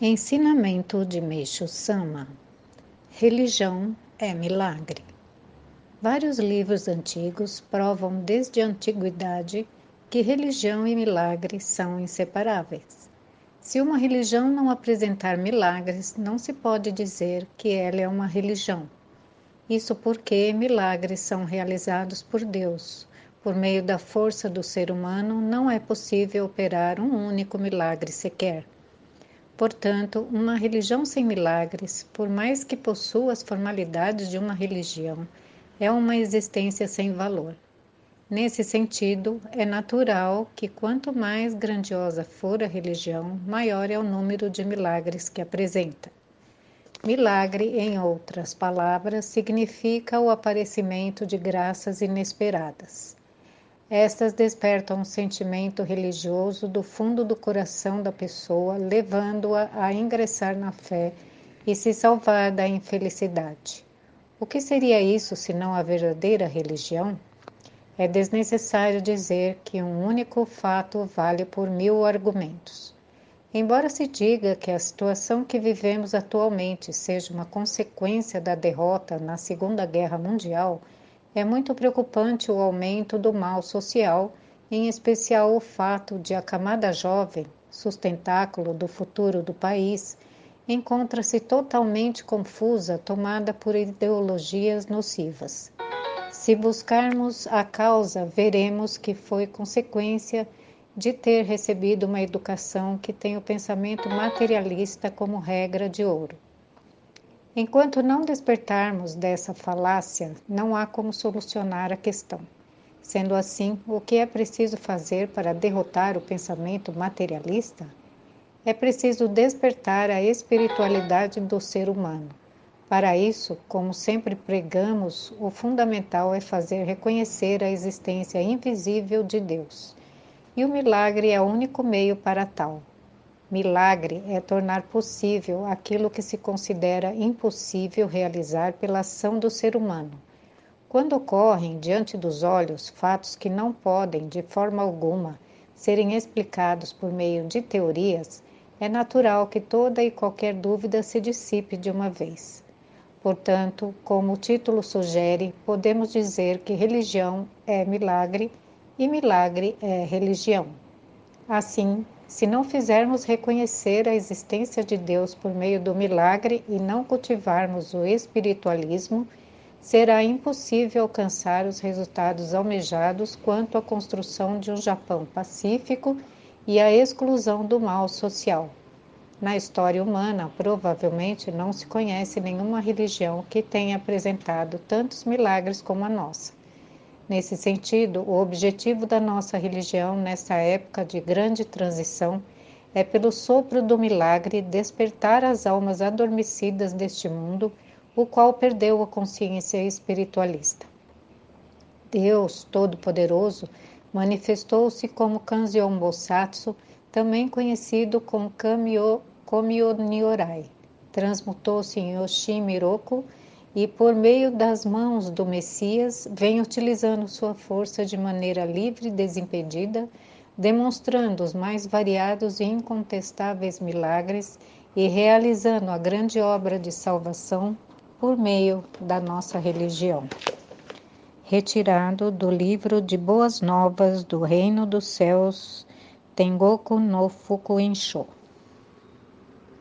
Ensinamento de Meixo Sama: Religião é milagre. Vários livros antigos provam desde a antiguidade que religião e milagre são inseparáveis. Se uma religião não apresentar milagres, não se pode dizer que ela é uma religião. Isso porque milagres são realizados por Deus. Por meio da força do ser humano, não é possível operar um único milagre sequer. Portanto, uma religião sem milagres, por mais que possua as formalidades de uma religião, é uma existência sem valor. Nesse sentido, é natural que quanto mais grandiosa for a religião, maior é o número de milagres que apresenta. Milagre, em outras palavras, significa o aparecimento de graças inesperadas. Estas despertam um sentimento religioso do fundo do coração da pessoa, levando-a a ingressar na fé e se salvar da infelicidade. O que seria isso senão a verdadeira religião? É desnecessário dizer que um único fato vale por mil argumentos. Embora se diga que a situação que vivemos atualmente seja uma consequência da derrota na Segunda Guerra Mundial, é muito preocupante o aumento do mal social, em especial o fato de a camada jovem, sustentáculo do futuro do país, encontra-se totalmente confusa, tomada por ideologias nocivas. Se buscarmos a causa, veremos que foi consequência de ter recebido uma educação que tem o pensamento materialista como regra de ouro. Enquanto não despertarmos dessa falácia, não há como solucionar a questão. Sendo assim, o que é preciso fazer para derrotar o pensamento materialista? É preciso despertar a espiritualidade do ser humano. Para isso, como sempre pregamos, o fundamental é fazer reconhecer a existência invisível de Deus. E o milagre é o único meio para tal. Milagre é tornar possível aquilo que se considera impossível realizar pela ação do ser humano. Quando ocorrem diante dos olhos fatos que não podem, de forma alguma, serem explicados por meio de teorias, é natural que toda e qualquer dúvida se dissipe de uma vez. Portanto, como o título sugere, podemos dizer que religião é milagre e milagre é religião. Assim, se não fizermos reconhecer a existência de Deus por meio do milagre e não cultivarmos o espiritualismo, será impossível alcançar os resultados almejados quanto à construção de um Japão pacífico e à exclusão do mal social. Na história humana, provavelmente não se conhece nenhuma religião que tenha apresentado tantos milagres como a nossa. Nesse sentido, o objetivo da nossa religião nessa época de grande transição é, pelo sopro do milagre, despertar as almas adormecidas deste mundo, o qual perdeu a consciência espiritualista. Deus Todo-Poderoso manifestou-se como Kanzeon Bosatsu, também conhecido como Kamyo, Nyorai. Transmutou-se em Yoshimiroku e, por meio das mãos do Messias, vem utilizando sua força de maneira livre e desimpedida, demonstrando os mais variados e incontestáveis milagres e realizando a grande obra de salvação por meio da nossa religião. Retirado do livro de Boas Novas do Reino dos Céus, Tengoku no Fukuensho.